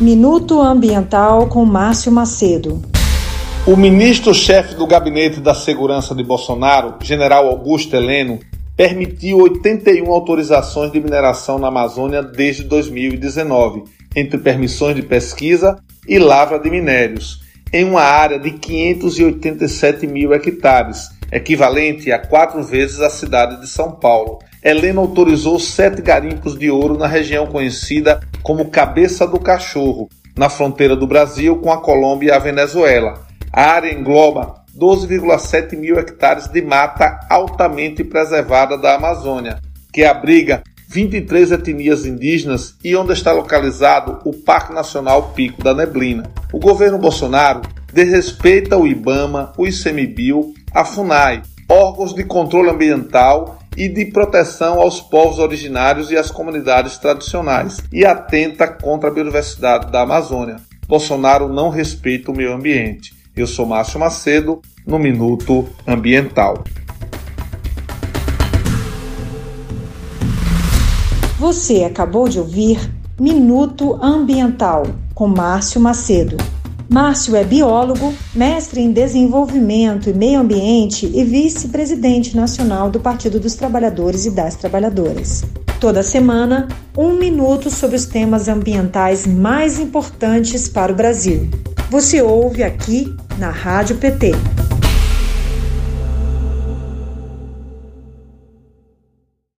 Minuto Ambiental com Márcio Macedo. O ministro-chefe do Gabinete da Segurança de Bolsonaro, general Augusto Heleno, permitiu 81 autorizações de mineração na Amazônia desde 2019, entre permissões de pesquisa e lavra de minérios, em uma área de 587 mil hectares, equivalente a quatro vezes a cidade de São Paulo. Helena autorizou sete garimpos de ouro na região conhecida como Cabeça do Cachorro, na fronteira do Brasil com a Colômbia e a Venezuela. A área engloba 12,7 mil hectares de mata altamente preservada da Amazônia, que abriga 23 etnias indígenas e onde está localizado o Parque Nacional Pico da Neblina. O governo Bolsonaro desrespeita o IBAMA, o ICMBio, a FUNAI, órgãos de controle ambiental e de proteção aos povos originários e às comunidades tradicionais, e atenta contra a biodiversidade da Amazônia. Bolsonaro não respeita o meio ambiente. Eu sou Márcio Macedo, no Minuto Ambiental. Você acabou de ouvir Minuto Ambiental, com Márcio Macedo. Márcio é biólogo, mestre em desenvolvimento e meio ambiente e vice-presidente nacional do Partido dos Trabalhadores e das Trabalhadoras. Toda semana, um minuto sobre os temas ambientais mais importantes para o Brasil. Você ouve aqui na Rádio PT.